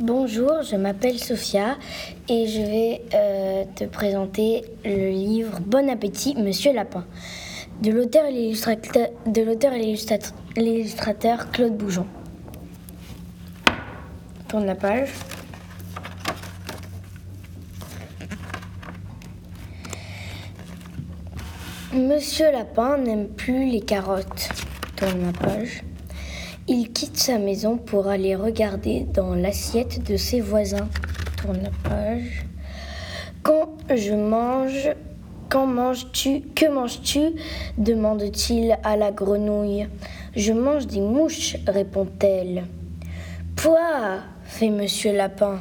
Bonjour, je m'appelle Sophia et je vais euh, te présenter le livre Bon appétit, Monsieur Lapin de l'auteur et l'illustrateur, Claude Boujon. Tourne la page. Monsieur Lapin n'aime plus les carottes. Tourne la page. Il quitte sa maison pour aller regarder dans l'assiette de ses voisins. Tourne la page. Quand je mange, quand manges-tu Que manges-tu? demande-t-il à la grenouille. Je mange des mouches, répond-elle. Pouah fait Monsieur Lapin.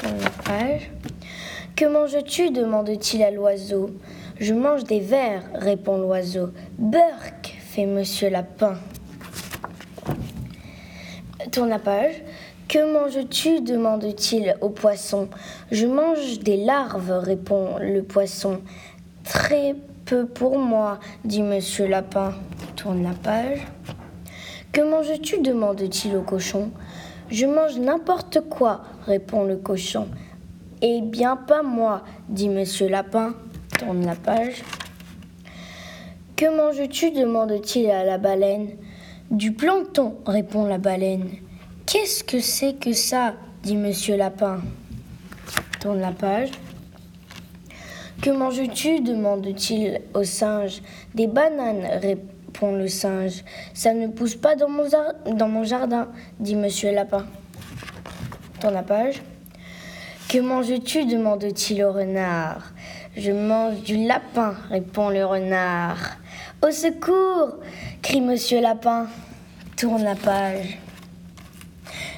Tourne la page. Que manges-tu? demande-t-il à l'oiseau. Je mange des vers, répond l'oiseau. Burk, fait Monsieur Lapin. Tourne la page. Que manges-tu demande-t-il au poisson. Je mange des larves, répond le poisson. Très peu pour moi, dit Monsieur Lapin. Tourne la page. Que manges-tu demande-t-il au cochon. Je mange n'importe quoi, répond le cochon. Eh bien, pas moi, dit Monsieur Lapin. Tourne la page. Que manges-tu demande-t-il à la baleine. Du plancton, répond la baleine. Qu'est-ce que c'est que ça dit Monsieur Lapin. Tourne la page. Que manges-tu demande-t-il au singe. Des bananes, répond le singe. Ça ne pousse pas dans mon, jardin, dit Monsieur Lapin. Tourne la page. Que manges-tu demande-t-il au renard. Je mange du lapin, répond le renard. Au secours crie Monsieur Lapin. Tourne la page.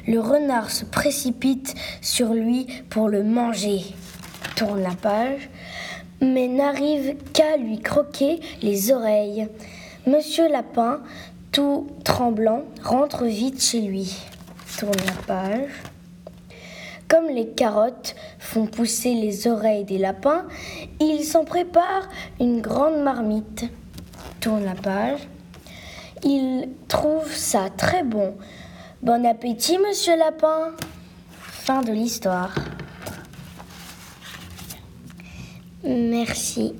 Le renard se précipite sur lui pour le manger. Tourne la page, mais n'arrive qu'à lui croquer les oreilles. Monsieur Lapin, tout tremblant, rentre vite chez lui. Tourne la page. Comme les carottes font pousser les oreilles des lapins, il s'en prépare une grande marmite. Tourne la page. Il trouve ça très bon. Bon appétit, monsieur Lapin. Fin de l'histoire. Merci.